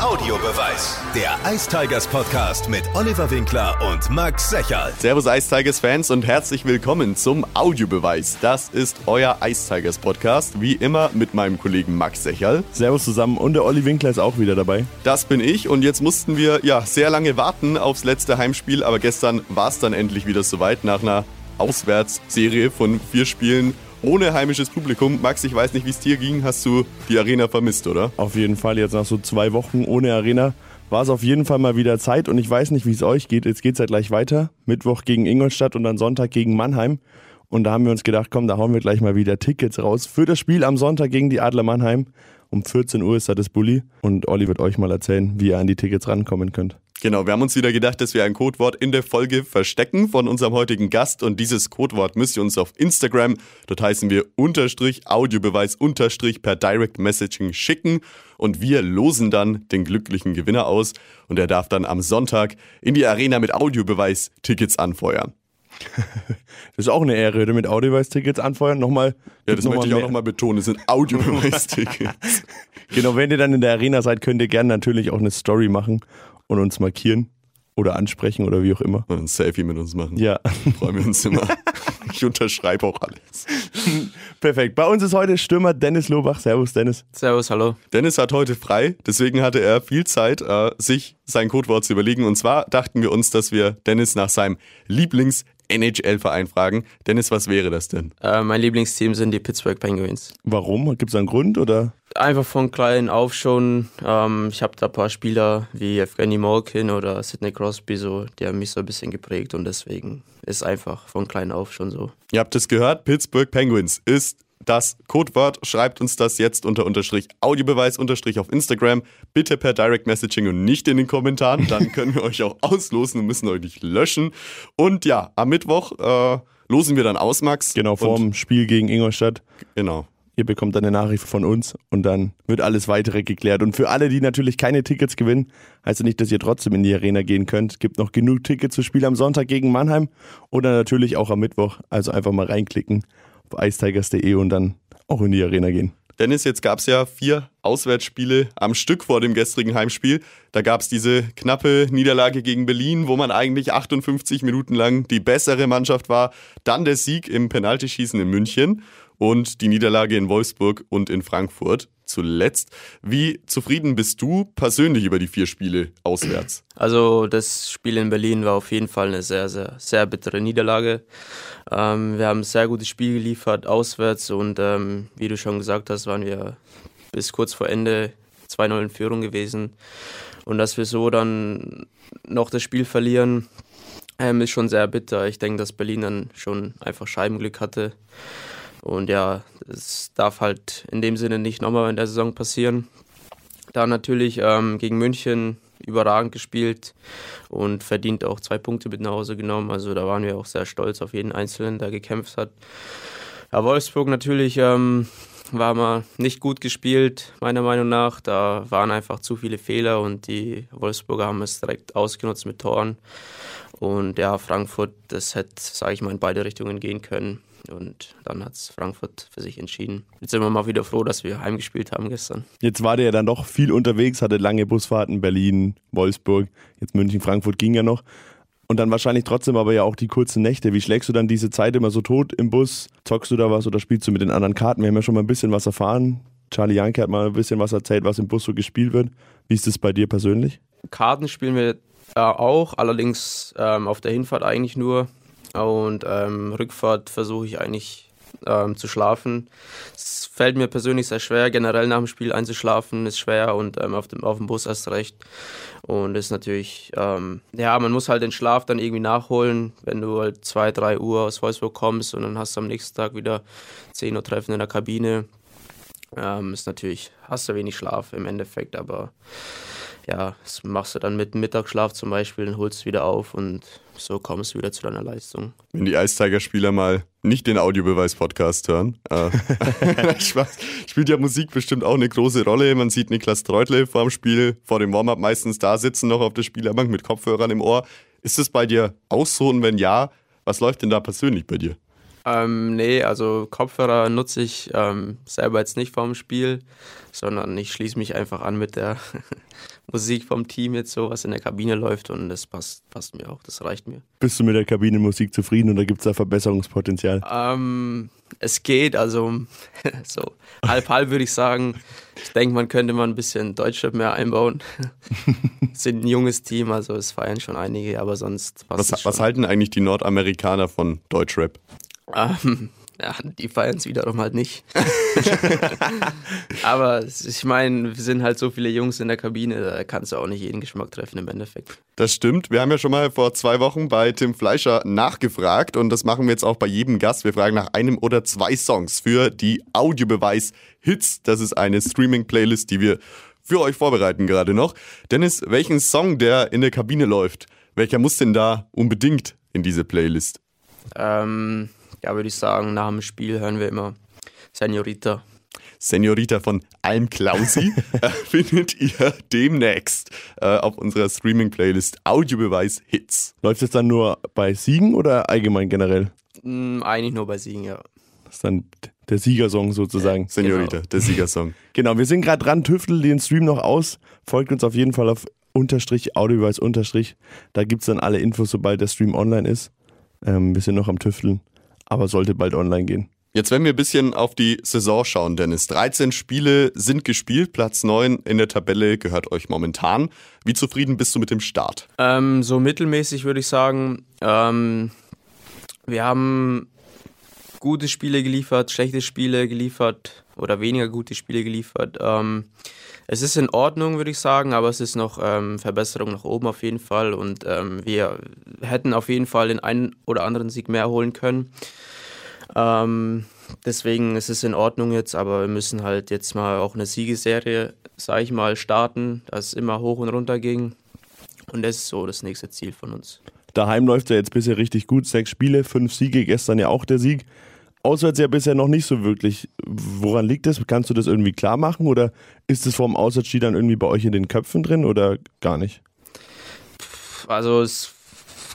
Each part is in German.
Audiobeweis. Der Ice Tigers Podcast mit Oliver Winkler und Max Secherl. Servus Ice Tigers Fans und herzlich willkommen zum Audiobeweis. Das ist euer Ice Tigers Podcast, wie immer mit meinem Kollegen Max Secherl. Servus zusammen und der Olli Winkler ist auch wieder dabei. Das bin ich und jetzt mussten wir ja sehr lange warten aufs letzte Heimspiel, aber gestern war es dann endlich wieder soweit nach einer Auswärtsserie von vier Spielen ohne heimisches Publikum. Max, ich weiß nicht, wie es dir ging. Hast du die Arena vermisst, oder? Auf jeden Fall, jetzt nach so zwei Wochen ohne Arena war es auf jeden Fall mal wieder Zeit und ich weiß nicht, wie es euch geht. Jetzt geht es ja gleich weiter. Mittwoch gegen Ingolstadt und dann Sonntag gegen Mannheim. Und da haben wir uns gedacht, komm, da hauen wir gleich mal wieder Tickets raus für das Spiel am Sonntag gegen die Adler Mannheim. Um 14 Uhr ist da das Bulli und Olli wird euch mal erzählen, wie ihr an die Tickets rankommen könnt. Genau, wir haben uns wieder gedacht, dass wir ein Codewort in der Folge verstecken von unserem heutigen Gast und dieses Codewort müsst ihr uns auf Instagram, dort heißen wir unterstrich Audiobeweis unterstrich per Direct Messaging schicken und wir losen dann den glücklichen Gewinner aus und er darf dann am Sonntag in die Arena mit Audiobeweis Tickets anfeuern. Das ist auch eine Ehre, mit Audiobeweis-Tickets anfeuern. Nochmal. Ja, das möchte ich auch nochmal betonen. Es sind Audiobeweis-Tickets. genau, wenn ihr dann in der Arena seid, könnt ihr gerne natürlich auch eine Story machen und uns markieren oder ansprechen oder wie auch immer. Und ein Selfie mit uns machen. Ja. Freuen wir uns immer. Ich unterschreibe auch alles. Perfekt. Bei uns ist heute Stürmer Dennis Lobach. Servus, Dennis. Servus, hallo. Dennis hat heute frei, deswegen hatte er viel Zeit, äh, sich sein Codewort zu überlegen. Und zwar dachten wir uns, dass wir Dennis nach seinem Lieblings- NHL-Verein fragen. Dennis, was wäre das denn? Äh, mein Lieblingsteam sind die Pittsburgh Penguins. Warum? Gibt es einen Grund oder? Einfach von klein auf schon. Ähm, ich habe da ein paar Spieler wie Evgeny Malkin oder Sidney Crosby, so, die haben mich so ein bisschen geprägt und deswegen ist einfach von klein auf schon so. Ihr habt es gehört, Pittsburgh Penguins ist das Codewort. Schreibt uns das jetzt unter Unterstrich Audiobeweis Unterstrich auf Instagram. Bitte per Direct Messaging und nicht in den Kommentaren. Dann können wir euch auch auslosen und müssen euch nicht löschen. Und ja, am Mittwoch äh, losen wir dann aus, Max. Genau, vorm Spiel gegen Ingolstadt. Genau. Ihr bekommt eine Nachricht von uns und dann wird alles weitere geklärt. Und für alle, die natürlich keine Tickets gewinnen, heißt das nicht, dass ihr trotzdem in die Arena gehen könnt. Es gibt noch genug Tickets für Spiel am Sonntag gegen Mannheim oder natürlich auch am Mittwoch. Also einfach mal reinklicken icetigers.de und dann auch in die Arena gehen. Dennis, jetzt gab es ja vier Auswärtsspiele am Stück vor dem gestrigen Heimspiel. Da gab es diese knappe Niederlage gegen Berlin, wo man eigentlich 58 Minuten lang die bessere Mannschaft war. Dann der Sieg im Penaltyschießen in München und die Niederlage in Wolfsburg und in Frankfurt zuletzt. Wie zufrieden bist du persönlich über die vier Spiele auswärts? Also das Spiel in Berlin war auf jeden Fall eine sehr, sehr, sehr bittere Niederlage. Ähm, wir haben ein sehr gutes Spiel geliefert auswärts und ähm, wie du schon gesagt hast, waren wir bis kurz vor Ende 2-0 in Führung gewesen. Und dass wir so dann noch das Spiel verlieren, ähm, ist schon sehr bitter. Ich denke, dass Berlin dann schon einfach Scheibenglück hatte. Und ja, es darf halt in dem Sinne nicht nochmal in der Saison passieren. Dann natürlich ähm, gegen München überragend gespielt und verdient auch zwei Punkte mit nach Hause genommen. Also da waren wir auch sehr stolz auf jeden Einzelnen, der gekämpft hat. Ja, Wolfsburg natürlich ähm, war mal nicht gut gespielt, meiner Meinung nach. Da waren einfach zu viele Fehler und die Wolfsburger haben es direkt ausgenutzt mit Toren. Und ja, Frankfurt, das hätte, sage ich mal, in beide Richtungen gehen können. Und dann hat es Frankfurt für sich entschieden. Jetzt sind wir mal wieder froh, dass wir heimgespielt haben gestern. Jetzt war der ja dann doch viel unterwegs, hatte lange Busfahrten, Berlin, Wolfsburg, jetzt München, Frankfurt ging ja noch. Und dann wahrscheinlich trotzdem aber ja auch die kurzen Nächte. Wie schlägst du dann diese Zeit immer so tot im Bus? Zockst du da was oder spielst du mit den anderen Karten? Wir haben ja schon mal ein bisschen was erfahren. Charlie Janke hat mal ein bisschen was erzählt, was im Bus so gespielt wird. Wie ist das bei dir persönlich? Karten spielen wir äh, auch, allerdings ähm, auf der Hinfahrt eigentlich nur. Und ähm, Rückfahrt versuche ich eigentlich ähm, zu schlafen. Es fällt mir persönlich sehr schwer, generell nach dem Spiel einzuschlafen, ist schwer und ähm, auf, dem, auf dem Bus erst recht. Und ist natürlich, ähm, ja, man muss halt den Schlaf dann irgendwie nachholen, wenn du halt 2, 3 Uhr aus Wolfsburg kommst und dann hast du am nächsten Tag wieder 10 Uhr Treffen in der Kabine. Ähm, ist natürlich, hast du wenig Schlaf im Endeffekt, aber ja, das machst du dann mit Mittagsschlaf zum Beispiel und holst wieder auf und so kommst du wieder zu deiner Leistung. Wenn die Eistiger-Spieler mal nicht den Audiobeweis-Podcast hören, äh, spielt ja Musik bestimmt auch eine große Rolle. Man sieht Niklas Treutle vor dem Spiel, vor dem Warm-up meistens da sitzen, noch auf der Spielerbank mit Kopfhörern im Ohr. Ist es bei dir auch so und wenn ja, was läuft denn da persönlich bei dir? Ähm, nee, also Kopfhörer nutze ich ähm, selber jetzt nicht vorm Spiel, sondern ich schließe mich einfach an mit der, Musik vom Team jetzt so, was in der Kabine läuft und das passt, passt mir auch, das reicht mir. Bist du mit der Kabinenmusik zufrieden oder gibt es da Verbesserungspotenzial? Ähm, es geht, also so halb halb würde ich sagen. Ich denke, man könnte mal ein bisschen Deutschrap mehr einbauen. sind ein junges Team, also es feiern schon einige, aber sonst passt was, es schon. Was halten eigentlich die Nordamerikaner von Deutschrap? Ähm, ja, die feiern es wiederum halt nicht. Aber ich meine, wir sind halt so viele Jungs in der Kabine, da kannst du auch nicht jeden Geschmack treffen im Endeffekt. Das stimmt. Wir haben ja schon mal vor zwei Wochen bei Tim Fleischer nachgefragt und das machen wir jetzt auch bei jedem Gast. Wir fragen nach einem oder zwei Songs für die Audiobeweis-Hits. Das ist eine Streaming-Playlist, die wir für euch vorbereiten gerade noch. Dennis, welchen Song, der in der Kabine läuft, welcher muss denn da unbedingt in diese Playlist? Ähm, ja, würde ich sagen, nach dem Spiel hören wir immer Senorita. Senorita von Alm Klausi äh, findet ihr demnächst äh, auf unserer Streaming-Playlist Audiobeweis Hits. Läuft es dann nur bei Siegen oder allgemein generell? Mm, eigentlich nur bei Siegen, ja. Das ist dann der Siegersong sozusagen. Ja, Senorita, genau. der Siegersong. genau, wir sind gerade dran, tüftel den Stream noch aus. Folgt uns auf jeden Fall auf Unterstrich, Audiobeweis Unterstrich. Da gibt es dann alle Infos, sobald der Stream online ist. Ähm, wir sind noch am Tüfteln aber sollte bald online gehen. Jetzt, wenn wir ein bisschen auf die Saison schauen, Dennis. 13 Spiele sind gespielt, Platz 9 in der Tabelle gehört euch momentan. Wie zufrieden bist du mit dem Start? Ähm, so mittelmäßig würde ich sagen. Ähm, wir haben gute Spiele geliefert, schlechte Spiele geliefert oder weniger gute Spiele geliefert. Ähm, es ist in Ordnung, würde ich sagen, aber es ist noch ähm, Verbesserung nach oben auf jeden Fall und ähm, wir hätten auf jeden Fall den einen oder anderen Sieg mehr holen können. Ähm, deswegen ist es in Ordnung jetzt, aber wir müssen halt jetzt mal auch eine Siegeserie, sage ich mal, starten, dass es immer hoch und runter ging. Und das ist so das nächste Ziel von uns. Daheim läuft ja jetzt bisher richtig gut. Sechs Spiele, fünf Siege, gestern ja auch der Sieg auswärts ja bisher noch nicht so wirklich. Woran liegt das? Kannst du das irgendwie klar machen oder ist es vom Auswärtsspiel dann irgendwie bei euch in den Köpfen drin oder gar nicht? Also es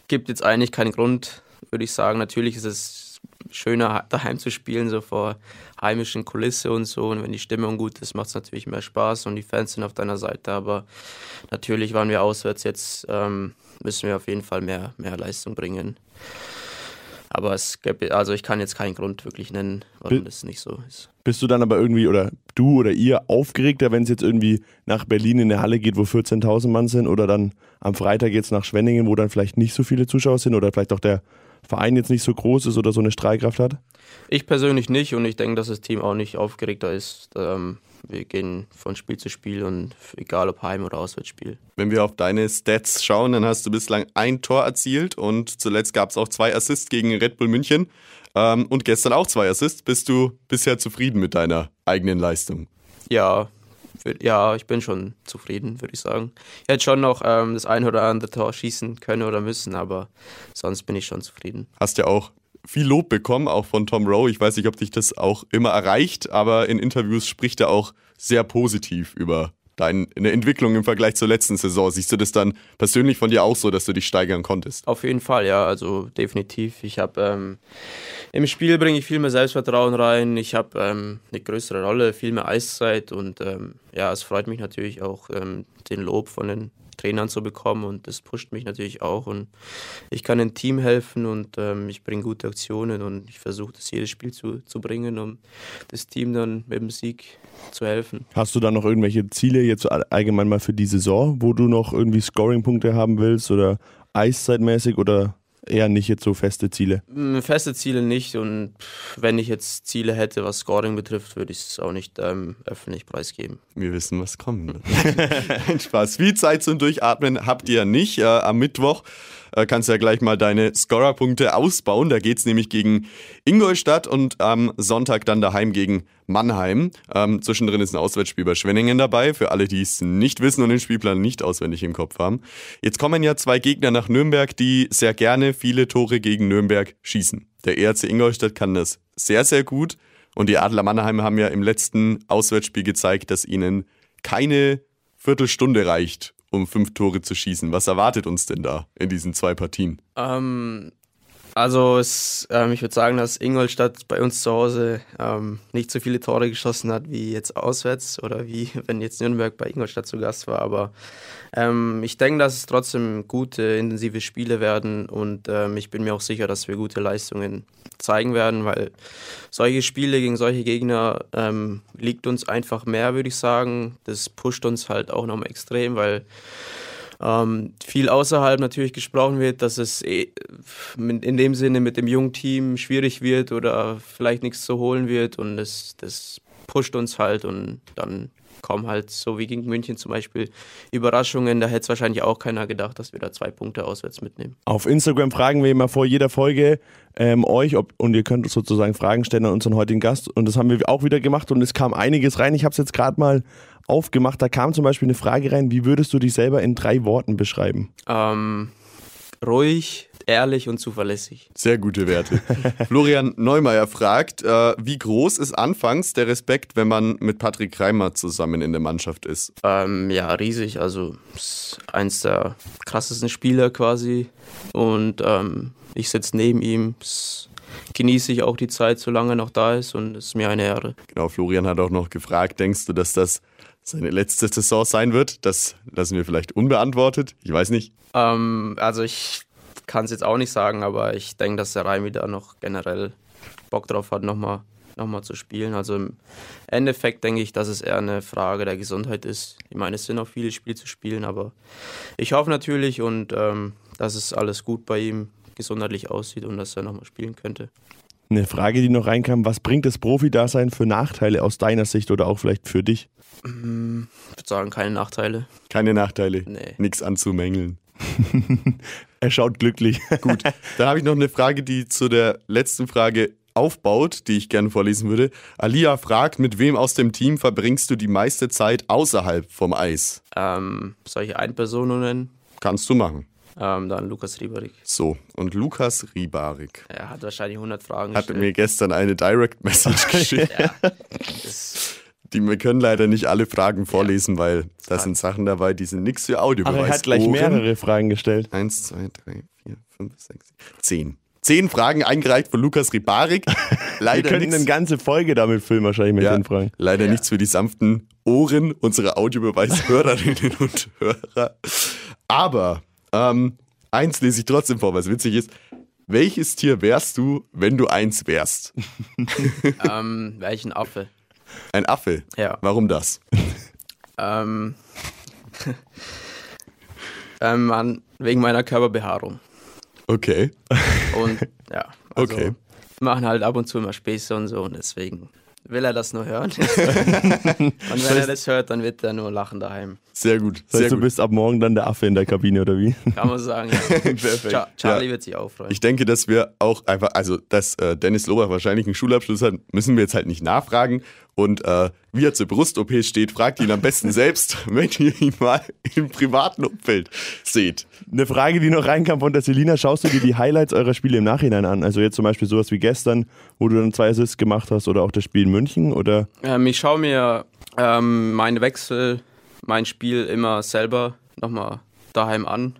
gibt jetzt eigentlich keinen Grund, würde ich sagen. Natürlich ist es schöner daheim zu spielen, so vor heimischen Kulisse und so. Und wenn die Stimmung gut ist, macht es natürlich mehr Spaß und die Fans sind auf deiner Seite. Aber natürlich waren wir auswärts jetzt, ähm, müssen wir auf jeden Fall mehr, mehr Leistung bringen. Aber es gibt, also ich kann jetzt keinen Grund wirklich nennen, warum Bi das nicht so ist. Bist du dann aber irgendwie, oder du oder ihr, aufgeregter, wenn es jetzt irgendwie nach Berlin in eine Halle geht, wo 14.000 Mann sind, oder dann am Freitag jetzt nach Schwenningen, wo dann vielleicht nicht so viele Zuschauer sind, oder vielleicht auch der Verein jetzt nicht so groß ist oder so eine Strahlkraft hat? Ich persönlich nicht und ich denke, dass das Team auch nicht aufgeregter ist. Ähm, wir gehen von Spiel zu Spiel und egal ob Heim- oder Auswärtsspiel. Wenn wir auf deine Stats schauen, dann hast du bislang ein Tor erzielt und zuletzt gab es auch zwei Assists gegen Red Bull München ähm, und gestern auch zwei Assists. Bist du bisher zufrieden mit deiner eigenen Leistung? Ja, ja, ich bin schon zufrieden, würde ich sagen. Ich hätte schon noch ähm, das ein oder andere Tor schießen können oder müssen, aber sonst bin ich schon zufrieden. Hast ja auch viel Lob bekommen, auch von Tom Rowe. Ich weiß nicht, ob dich das auch immer erreicht, aber in Interviews spricht er auch sehr positiv über deine Entwicklung im Vergleich zur letzten Saison. Siehst du das dann persönlich von dir auch so, dass du dich steigern konntest? Auf jeden Fall, ja, also definitiv. Ich habe ähm, im Spiel bringe ich viel mehr Selbstvertrauen rein. Ich habe ähm, eine größere Rolle, viel mehr Eiszeit und ähm, ja, es freut mich natürlich auch ähm, den Lob von den Trainern zu bekommen und das pusht mich natürlich auch und ich kann dem Team helfen und ähm, ich bringe gute Aktionen und ich versuche das jedes Spiel zu, zu bringen, um das Team dann mit dem Sieg zu helfen. Hast du da noch irgendwelche Ziele jetzt allgemein mal für die Saison, wo du noch irgendwie Scoring-Punkte haben willst oder Eiszeitmäßig oder eher nicht jetzt so feste Ziele? Mm, feste Ziele nicht und wenn ich jetzt Ziele hätte, was Scoring betrifft, würde ich es auch nicht ähm, öffentlich preisgeben. Wir wissen, was kommt. Spaß. Viel Zeit zum Durchatmen habt ihr nicht. Äh, am Mittwoch äh, kannst ja gleich mal deine Scorerpunkte ausbauen. Da geht es nämlich gegen Ingolstadt und am Sonntag dann daheim gegen Mannheim. Ähm, zwischendrin ist ein Auswärtsspiel bei Schwenningen dabei, für alle, die es nicht wissen und den Spielplan nicht auswendig im Kopf haben. Jetzt kommen ja zwei Gegner nach Nürnberg, die sehr gerne viele Tore gegen Nürnberg schießen. Der ERC Ingolstadt kann das sehr, sehr gut. Und die Adler Mannheim haben ja im letzten Auswärtsspiel gezeigt, dass ihnen keine Viertelstunde reicht, um fünf Tore zu schießen. Was erwartet uns denn da in diesen zwei Partien? Ähm, Also es, ähm, ich würde sagen, dass Ingolstadt bei uns zu Hause ähm, nicht so viele Tore geschossen hat wie jetzt auswärts oder wie wenn jetzt Nürnberg bei Ingolstadt zu Gast war. Aber ähm, ich denke, dass es trotzdem gute, intensive Spiele werden und ähm, ich bin mir auch sicher, dass wir gute Leistungen zeigen werden, weil solche Spiele gegen solche Gegner ähm, liegt uns einfach mehr, würde ich sagen. Das pusht uns halt auch nochmal extrem, weil ähm, viel außerhalb natürlich gesprochen wird, dass es eh in dem Sinne mit dem jungen Team schwierig wird oder vielleicht nichts zu holen wird und das, das pusht uns halt und dann kommen halt so wie gegen München zum Beispiel Überraschungen. Da hätte es wahrscheinlich auch keiner gedacht, dass wir da zwei Punkte auswärts mitnehmen. Auf Instagram fragen wir immer vor jeder Folge ähm, euch ob, und ihr könnt sozusagen Fragen stellen an unseren heutigen Gast und das haben wir auch wieder gemacht und es kam einiges rein. Ich habe es jetzt gerade mal aufgemacht. Da kam zum Beispiel eine Frage rein, wie würdest du dich selber in drei Worten beschreiben? Ähm, ruhig, ehrlich und zuverlässig. Sehr gute Werte. Florian Neumeier fragt, äh, wie groß ist anfangs der Respekt, wenn man mit Patrick Reimer zusammen in der Mannschaft ist? Ähm, ja, riesig. Also ist eins der krassesten Spieler quasi. Und ähm, ich sitze neben ihm. Genieße ich auch die Zeit, solange er noch da ist und es ist mir eine Ehre. Genau, Florian hat auch noch gefragt, denkst du, dass das seine letzte Saison sein wird? Das lassen wir vielleicht unbeantwortet. Ich weiß nicht. Ähm, also ich kann es jetzt auch nicht sagen, aber ich denke, dass der Reimi da noch generell Bock drauf hat, nochmal noch mal zu spielen. Also im Endeffekt denke ich, dass es eher eine Frage der Gesundheit ist. Ich meine, es sind noch viele Spiele zu spielen, aber ich hoffe natürlich und ähm, dass es alles gut bei ihm gesundheitlich aussieht und dass er nochmal spielen könnte. Eine Frage, die noch reinkam, was bringt das Profi-Dasein für Nachteile aus deiner Sicht oder auch vielleicht für dich? Mm, Ich würde sagen, keine Nachteile. Keine Nachteile. Nee. Nichts anzumängeln. Er schaut glücklich. Gut, dann habe ich noch eine Frage, die zu der letzten Frage aufbaut, die ich gerne vorlesen würde. Alia fragt, mit wem aus dem Team verbringst du die meiste Zeit außerhalb vom Eis? Ähm, soll ich eine Person nur nennen? Kannst du machen. Ähm, dann Lukas Rieberig. So, und Lukas Riebarik Er hat wahrscheinlich 100 Fragen hat gestellt. mir gestern eine Direct Message geschickt. ja, Die, wir können leider nicht alle Fragen vorlesen, weil da sind Sachen dabei, die sind nichts für Audiobeweis. Aber er hat gleich Ohren. mehrere Fragen gestellt. Eins, zwei, drei, vier, fünf, sechs, sieben, zehn. Zehn Fragen eingereicht von Lukas Ribarik. Wir Leider könnten nichts, eine ganze Folge damit füllen, wahrscheinlich mit ja, den Fragen. leider nichts für die sanften Ohren unserer Audiobeweis-Hörerinnen und Hörer. Aber ähm, eins lese ich trotzdem vor, was witzig ist. Welches Tier wärst du, wenn du eins wärst? ähm, welchen Affe? Ein Affe. Ja. Warum das? Ähm, ähm, an, wegen meiner Körperbehaarung. Okay. Und ja, also Okay. wir machen halt ab und zu immer Späße und so und deswegen will er das nur hören. und wenn er das hört, dann wird er nur lachen daheim. Sehr gut. Das heißt, du gut. bist ab morgen dann der Affe in der Kabine oder wie? Kann man sagen. Ja. Perfekt. Cha Charlie Ja. wird sich auch freuen. Ich denke, dass wir auch einfach, also dass äh, Dennis Lobach wahrscheinlich einen Schulabschluss hat, müssen wir jetzt halt nicht nachfragen. Und äh, wie er zur Brust-OP steht, fragt ihn am besten selbst, wenn ihr ihn mal im privaten Umfeld seht. Eine Frage, die noch reinkam von der Selina, schaust du dir die Highlights eurer Spiele im Nachhinein an? Also jetzt zum Beispiel sowas wie gestern, wo du dann zwei Assists gemacht hast oder auch das Spiel in München oder Ähm, ich schaue mir ähm, meine Wechsel, mein Spiel immer selber nochmal daheim an.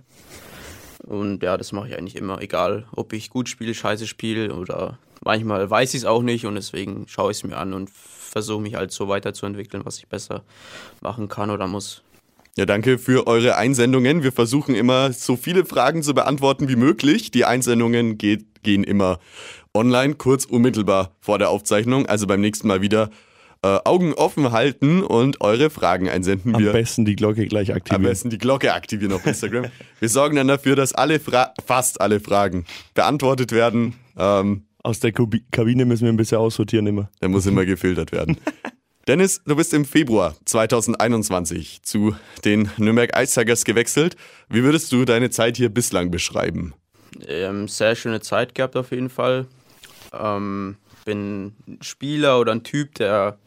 Und ja, das mache ich eigentlich immer, egal ob ich gut spiele, scheiße spiele oder manchmal weiß ich es auch nicht und deswegen schaue ich es mir an und versuche mich halt so weiterzuentwickeln, was ich besser machen kann oder muss. Ja, danke für eure Einsendungen. Wir versuchen immer so viele Fragen zu beantworten wie möglich. Die Einsendungen geht, gehen immer online, kurz unmittelbar vor der Aufzeichnung. Also beim nächsten Mal wieder äh, Augen offen halten und eure Fragen einsenden. am Wir besten die Glocke gleich am aktivieren? besten die Glocke aktivieren auf Instagram. Wir sorgen dann dafür, dass alle Fra fast alle Fragen beantwortet werden. Ähm, Aus der Kubi- Kabine müssen wir ein bisschen aussortieren immer. der muss immer gefiltert werden. Dennis, du bist im Februar 2021 zu den Nürnberg Ice Tigers gewechselt. Wie würdest du deine Zeit hier bislang beschreiben? Ähm, sehr schöne Zeit gehabt auf jeden Fall. Ähm, bin ein Spieler oder ein Typ, der,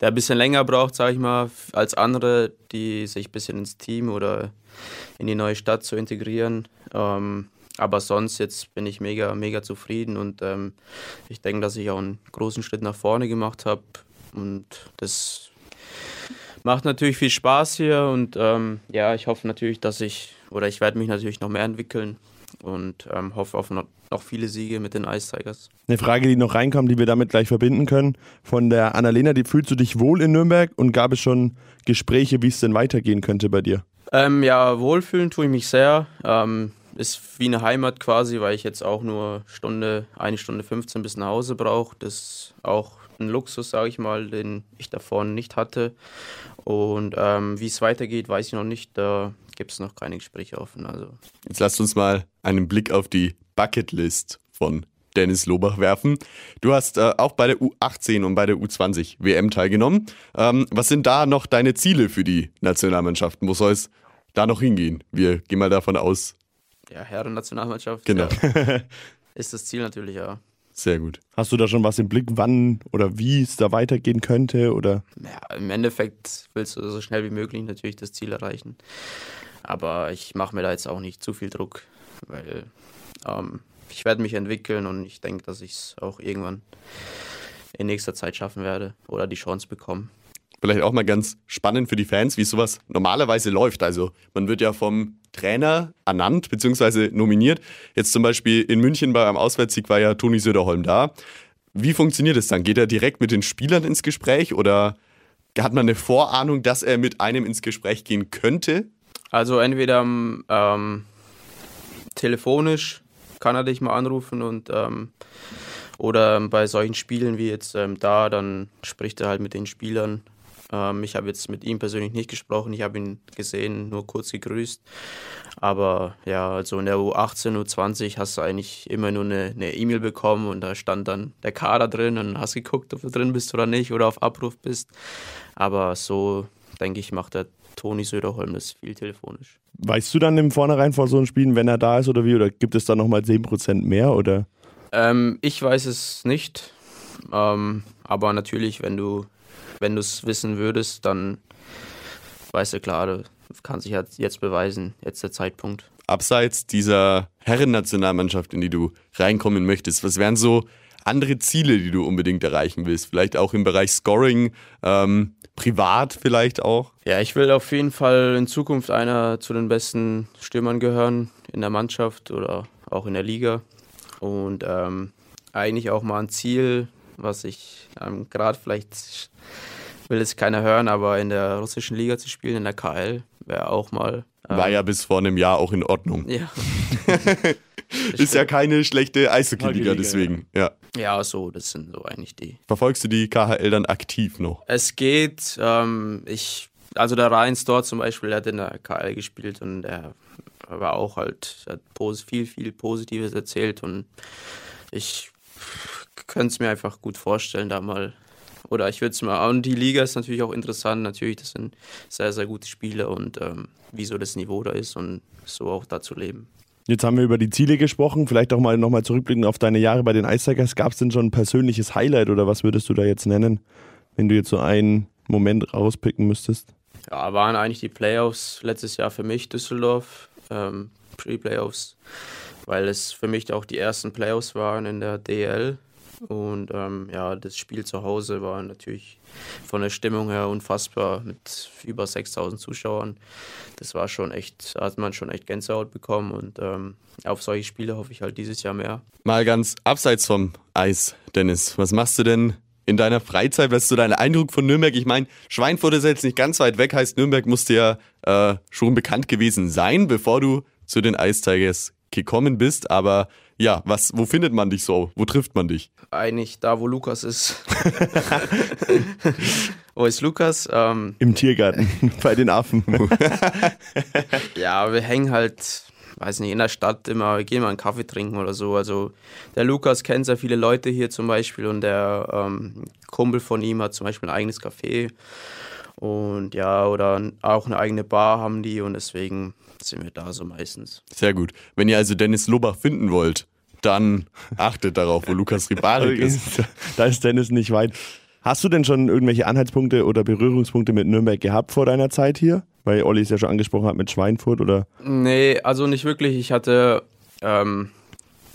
der ein bisschen länger braucht, sag ich mal, als andere, die sich ein bisschen ins Team oder in die neue Stadt zu integrieren. Ähm, aber sonst jetzt bin ich mega, mega zufrieden und ähm, ich denke, dass ich auch einen großen Schritt nach vorne gemacht habe und das macht natürlich viel Spaß hier und ähm, ja, ich hoffe natürlich, dass ich oder ich werde mich natürlich noch mehr entwickeln und ähm, hoffe auf noch, noch viele Siege mit den Ice Tigers. Eine Frage, die noch reinkommt, die wir damit gleich verbinden können. Von der Annalena, die fühlst du dich wohl in Nürnberg und gab es schon Gespräche, wie es denn weitergehen könnte bei dir? Ähm, ja, wohlfühlen tue ich mich sehr. Ähm, ist wie eine Heimat quasi, weil ich jetzt auch nur Stunde, eine Stunde 15 bis nach Hause brauche. Das ist auch ein Luxus, sage ich mal, den ich davor nicht hatte. Und ähm, wie es weitergeht, weiß ich noch nicht. Da gibt es noch keine Gespräche offen. Also. Jetzt lasst uns mal einen Blick auf die Bucketlist von Dennis Lobach werfen. Du hast äh, auch bei der U18 und bei der U20 WM teilgenommen. Ähm, was sind da noch deine Ziele für die Nationalmannschaften? Wo soll es da noch hingehen? Wir gehen mal davon aus. Ja, Herren-Nationalmannschaft. Genau. Ja. Ist das Ziel natürlich, ja. Sehr gut. Hast du da schon was im Blick, wann oder wie es da weitergehen könnte? Oder? Ja, im Endeffekt willst du so schnell wie möglich natürlich das Ziel erreichen. Aber ich mache mir da jetzt auch nicht zu viel Druck, weil ähm, ich werde mich entwickeln und ich denke, dass ich es auch irgendwann in nächster Zeit schaffen werde oder die Chance bekommen. Vielleicht auch mal ganz spannend für die Fans, wie sowas normalerweise läuft. Also man wird ja vom Trainer ernannt bzw. nominiert. Jetzt zum Beispiel in München bei einem Auswärtssieg war ja Toni Söderholm da. Wie funktioniert es dann? Geht er direkt mit den Spielern ins Gespräch oder hat man eine Vorahnung, dass er mit einem ins Gespräch gehen könnte? Also entweder ähm, telefonisch kann er dich mal anrufen und ähm, oder bei solchen Spielen wie jetzt ähm, da, dann spricht er halt mit den Spielern. Ähm, ich habe jetzt mit ihm persönlich nicht gesprochen, ich habe ihn gesehen, nur kurz gegrüßt. Aber ja, also in der U18, U20 hast du eigentlich immer nur eine E-Mail e bekommen und da stand dann der Kader drin und hast geguckt, ob du drin bist oder nicht oder auf Abruf bist. Aber so, denke ich, macht der Toni Söderholm das viel telefonisch. Weißt du dann im Vornherein vor so einem Spielen, wenn er da ist oder wie? Oder gibt es da nochmal 10% mehr? Oder? Ähm, ich weiß es nicht. Ähm, aber natürlich, wenn du wenn du es wissen würdest, dann weißt du klar, du kannst dich jetzt beweisen, jetzt der Zeitpunkt. Abseits dieser Herrennationalmannschaft, in die du reinkommen möchtest, was wären so andere Ziele, die du unbedingt erreichen willst? Vielleicht auch im Bereich Scoring, ähm, privat vielleicht auch? Ja, ich will auf jeden Fall in Zukunft einer zu den besten Stürmern gehören in der Mannschaft oder auch in der Liga. Und ähm, eigentlich auch mal ein Ziel, was ich ähm, gerade vielleicht will es keiner hören, aber in der russischen Liga zu spielen, in der KL, wäre auch mal. Ähm, War ja bis vor einem Jahr auch in Ordnung. Ja. ist ja keine schlechte Eishockey-Liga, deswegen. Ja. ja, so, das sind so eigentlich die. Verfolgst du die KHL dann aktiv noch? Es geht. Ähm, ich, also der Rhein dort zum Beispiel, der hat in der KHL gespielt und er war auch halt, hat viel, viel Positives erzählt und ich könnte es mir einfach gut vorstellen, da mal oder ich würde es mal. Und die Liga ist natürlich auch interessant. Natürlich, das sind sehr, sehr gute Spiele und ähm, wie so das Niveau da ist und so auch da zu leben. Jetzt haben wir über die Ziele gesprochen. Vielleicht auch mal nochmal zurückblicken auf deine Jahre bei den Ice Tigers. Gab es denn schon ein persönliches Highlight oder was würdest du da jetzt nennen, wenn du jetzt so einen Moment rauspicken müsstest? Ja, waren eigentlich die Playoffs letztes Jahr für mich, Düsseldorf, ähm, Pre-Playoffs, weil es für mich auch die ersten Playoffs waren in der DL und ähm, ja, das Spiel zu Hause war natürlich von der Stimmung her unfassbar mit über 6000 Zuschauern. Das war schon echt, hat man schon echt Gänsehaut bekommen und ähm, auf solche Spiele hoffe ich halt dieses Jahr mehr. Mal ganz abseits vom Eis, Dennis, was machst du denn in deiner Freizeit? Was ist so dein Eindruck von Nürnberg? Ich meine, Schweinfurt ist jetzt nicht ganz weit weg, heißt Nürnberg musste ja äh, schon bekannt gewesen sein, bevor du zu den Ice Tigers gekommen bist, aber ja, was, wo findet man dich so? Wo trifft man dich? Eigentlich da, wo Lukas ist. wo ist Lukas? Ähm, Im Tiergarten, bei den Affen. ja, wir hängen halt, weiß nicht, in der Stadt immer, wir gehen mal einen Kaffee trinken oder so. Also der Lukas kennt sehr viele Leute hier zum Beispiel und der ähm, Kumpel von ihm hat zum Beispiel ein eigenes Café. Und ja, oder auch eine eigene Bar haben die und deswegen sind wir da so meistens. Sehr gut. Wenn ihr also Dennis Lobach finden wollt, dann achtet darauf, wo Lukas Ribarik ist. Da ist Dennis nicht weit. Hast du denn schon irgendwelche Anhaltspunkte oder Berührungspunkte mit Nürnberg gehabt vor deiner Zeit hier? Weil Olli es ja schon angesprochen hat mit Schweinfurt oder? Nee, also nicht wirklich. Ich hatte, ähm,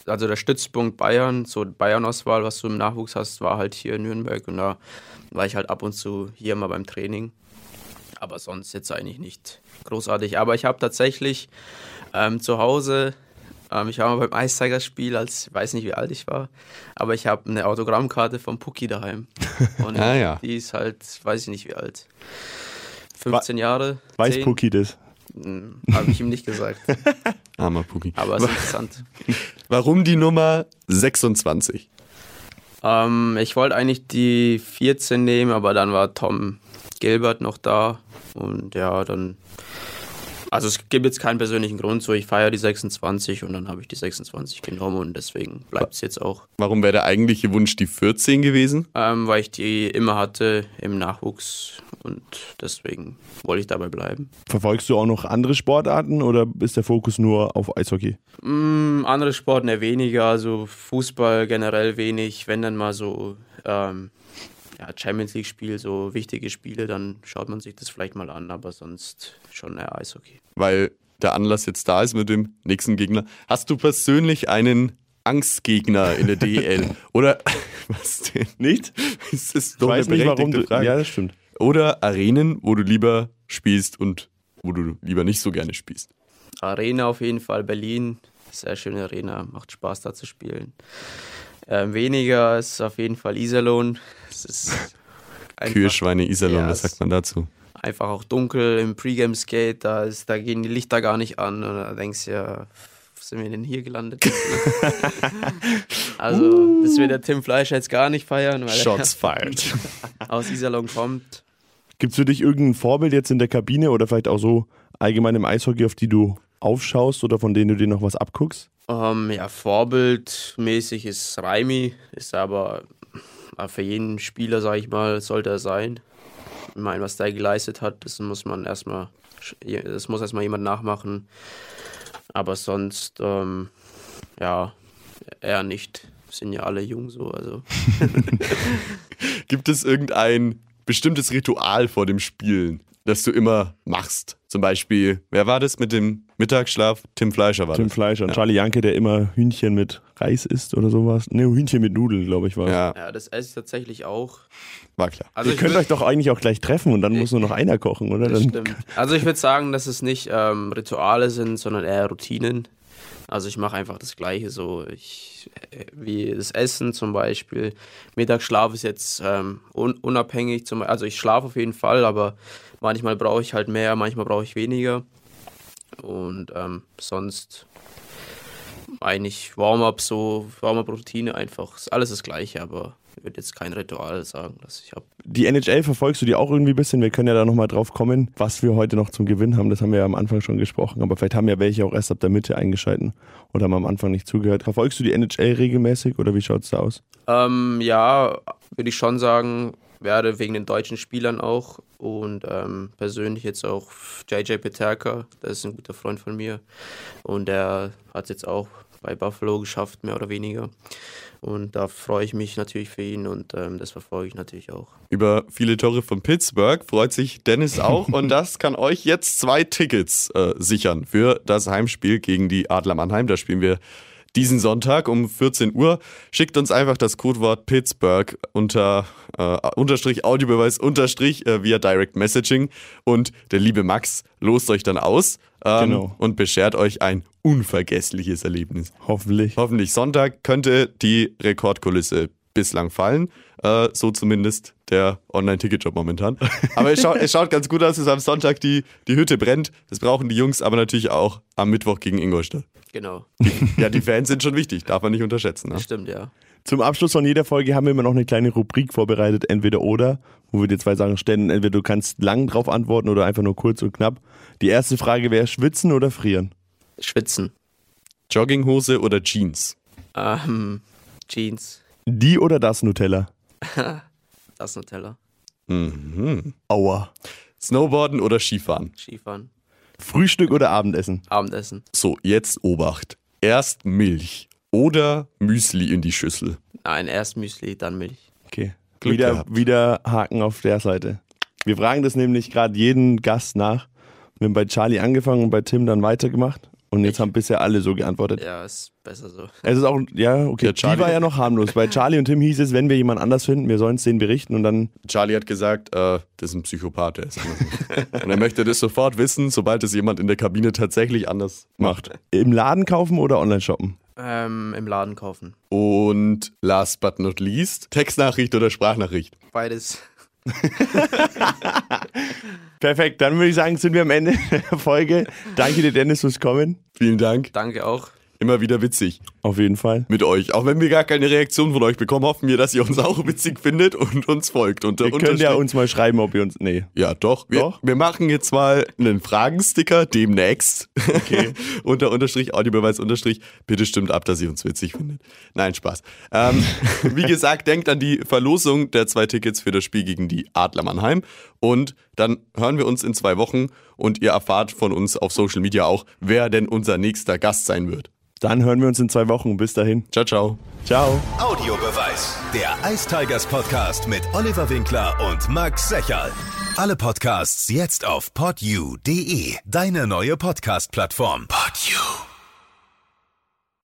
also der Stützpunkt Bayern, so Bayern-Auswahl, was du im Nachwuchs hast, war halt hier in Nürnberg und da war ich halt ab und zu hier mal beim Training. Aber sonst jetzt eigentlich nicht großartig. Aber ich habe tatsächlich ähm, zu Hause Ähm, ich war mal beim Eiszeigerspiel, als ich weiß nicht, wie alt ich war, aber ich habe eine Autogrammkarte vom Pucki daheim. Und Ah, ja. die ist halt, weiß ich nicht wie alt. 15 Jahre. Weiß 10? Puki das? Habe ich ihm nicht gesagt. Armer Puki. Aber es ist interessant. Warum die Nummer 26? Ähm, ich wollte eigentlich die 14 nehmen, aber dann war Tom Gilbert noch da. Und ja, dann. Also es gibt jetzt keinen persönlichen Grund, so ich feiere die 26 und dann habe ich die 26 genommen und deswegen bleibt es jetzt auch. Warum wäre der eigentliche Wunsch die 14 gewesen? Ähm, weil ich die immer hatte im Nachwuchs und deswegen wollte ich dabei bleiben. Verfolgst du auch noch andere Sportarten oder ist der Fokus nur auf Eishockey? Mm, andere Sporten eher weniger, also Fußball generell wenig. Wenn dann mal so ähm, ja, Champions League Spiel, so wichtige Spiele, dann schaut man sich das vielleicht mal an, aber sonst schon eher Eishockey. Weil der Anlass jetzt da ist mit dem nächsten Gegner. Hast du persönlich einen Angstgegner in der DEL? Oder was denn? Nicht? Das ist Ich doch weiß eine nicht, warum du. Frage. Ja, das stimmt. Oder Arenen, wo du lieber spielst und wo du lieber nicht so gerne spielst. Arena auf jeden Fall, Berlin, sehr schöne Arena, macht Spaß da zu spielen. Ähm, weniger ist auf jeden Fall Iserlohn. Einfach- Kühe, Schweine, Iserlohn, Ja, was sagt man dazu? einfach auch dunkel im Pre-Game-Skate, da, ist, da gehen die Lichter gar nicht an und da denkst du ja, sind wir denn hier gelandet? also, das wird der Tim Fleischer jetzt gar nicht feiern, weil Shots fired. aus Iserlohn kommt. Gibt es für dich irgendein Vorbild jetzt in der Kabine oder vielleicht auch so allgemein im Eishockey, auf die du aufschaust oder von denen du dir noch was abguckst? Ähm, ja, vorbildmäßig ist Raimi, ist aber äh, für jeden Spieler, sag ich mal, sollte er sein. Ich meine, was der geleistet hat, das muss man erstmal, das muss erstmal jemand nachmachen. Aber sonst, ähm, ja, eher nicht. Sind ja alle jung so, also. Gibt es irgendein bestimmtes Ritual vor dem Spielen, das du immer machst? Zum Beispiel, wer war das mit dem Mittagsschlaf? Tim Fleischer war Tim das. Fleischer und Ja. Charlie Janke, der immer Hühnchen mit Reis isst oder sowas. Ne, Hühnchen mit Nudeln, glaube ich, war. Ja, Ja, das esse ich tatsächlich auch. war klar. Also Ihr könnt würd- euch doch eigentlich auch gleich treffen und dann muss nur noch einer kochen, oder? Das Dann, stimmt. Also ich würde sagen, dass es nicht ähm, Rituale sind, sondern eher Routinen. Also ich mache einfach das Gleiche so. Ich, äh, wie das Essen zum Beispiel. Mittagsschlaf ist jetzt ähm, un unabhängig. Zum, also ich schlafe auf jeden Fall, aber manchmal brauche ich halt mehr, manchmal brauche ich weniger. Und ähm, sonst eigentlich Warm-up so, Warm-up-Routine einfach. Ist alles das Gleiche, aber ich würde jetzt kein Ritual sagen, dass ich habe. Die NHL verfolgst du die auch irgendwie ein bisschen? Wir können ja da nochmal drauf kommen, was wir heute noch zum Gewinn haben. Das haben wir ja am Anfang schon gesprochen, aber vielleicht haben ja welche auch erst ab der Mitte eingeschalten oder haben am Anfang nicht zugehört. Verfolgst du die NHL regelmäßig oder wie schaut es da aus? Ähm, ja, würde ich schon sagen, werde wegen den deutschen Spielern auch und ähm, persönlich jetzt auch JJ Peterka, das ist ein guter Freund von mir und der hat es jetzt auch bei Buffalo geschafft, mehr oder weniger. Und da freue ich mich natürlich für ihn und ähm, das verfolge ich natürlich auch. Über viele Tore von Pittsburgh freut sich Dennis auch und das kann euch jetzt zwei Tickets äh, sichern für das Heimspiel gegen die Adler Mannheim. Da spielen wir diesen Sonntag um 14 Uhr. Schickt uns einfach das Codewort Pittsburgh unter äh, Unterstrich Audiobeweis Unterstrich äh, via Direct Messaging und der liebe Max lost euch dann aus ähm, Genau. und beschert euch ein unvergessliches Erlebnis. Hoffentlich. Hoffentlich Sonntag könnte die Rekordkulisse bislang fallen. Äh, so zumindest der Online-Ticketjob momentan. Aber es, schaut, es schaut ganz gut aus, dass am Sonntag die, die Hütte brennt. Das brauchen die Jungs aber natürlich auch am Mittwoch gegen Ingolstadt. Genau, Ja, die Fans sind schon wichtig, darf man nicht unterschätzen. Ne? das stimmt, ja. Zum Abschluss von jeder Folge haben wir immer noch eine kleine Rubrik vorbereitet, entweder oder, wo wir dir zwei Sachen stellen. Entweder du kannst lang drauf antworten oder einfach nur kurz und knapp. Die erste Frage wäre schwitzen oder frieren? Schwitzen, Jogginghose oder Jeans? ähm, Jeans, Die oder das Nutella? das Nutella, Mhm. Aua. Snowboarden oder Skifahren? Skifahren, Frühstück oder Abendessen? Abendessen. So, jetzt Obacht. Erst Milch oder Müsli in die Schüssel. Nein, erst Müsli, dann Milch. Okay. Glück wieder, gehabt. wieder Haken auf der Seite. Wir fragen das nämlich gerade jeden Gast nach. Wir haben bei Charlie angefangen und bei Tim dann weitergemacht. Und jetzt haben bisher alle so geantwortet. Ja, ist besser so. Es ist auch, ja, okay. Ja, Charlie- Die war ja noch harmlos. Bei Charlie und Tim hieß es, wenn wir jemand anders finden, wir sollen es denen berichten und dann Charlie hat gesagt, äh, das ist ein Psychopath. Der ist anders. Und er möchte das sofort wissen, sobald es jemand in der Kabine tatsächlich anders macht. im Laden kaufen oder online shoppen. Ähm, Im Laden kaufen. Und last but not least, Textnachricht oder Sprachnachricht. Beides. Perfekt, dann würde ich sagen, sind wir am Ende der Folge. Danke dir, Dennis, fürs Kommen. Vielen Dank. Danke auch. Immer wieder witzig Auf jeden Fall. mit euch. Auch wenn wir gar keine Reaktion von euch bekommen, hoffen wir, dass ihr uns auch witzig findet und uns folgt. Unter Ihr könnt ja uns mal schreiben, ob ihr uns. Nee. Ja, doch. Wir, Doch? wir machen jetzt mal einen Fragensticker demnächst. Okay. Unter Unterstrich, Audiobeweis Unterstrich. Bitte stimmt ab, dass ihr uns witzig findet. Nein, Spaß. Ähm, wie gesagt, denkt an die Verlosung der zwei Tickets für das Spiel gegen die Adler Mannheim. Und dann hören wir uns in zwei Wochen und ihr erfahrt von uns auf Social Media auch, wer denn unser nächster Gast sein wird. Dann hören wir uns in zwei Wochen. Bis dahin. Ciao, ciao. Ciao. Audiobeweis. Der Ice Tigers Podcast mit Oliver Winkler und Max Secherl. Alle Podcasts jetzt auf podyou.de. Deine neue Podcast-Plattform. Podyou.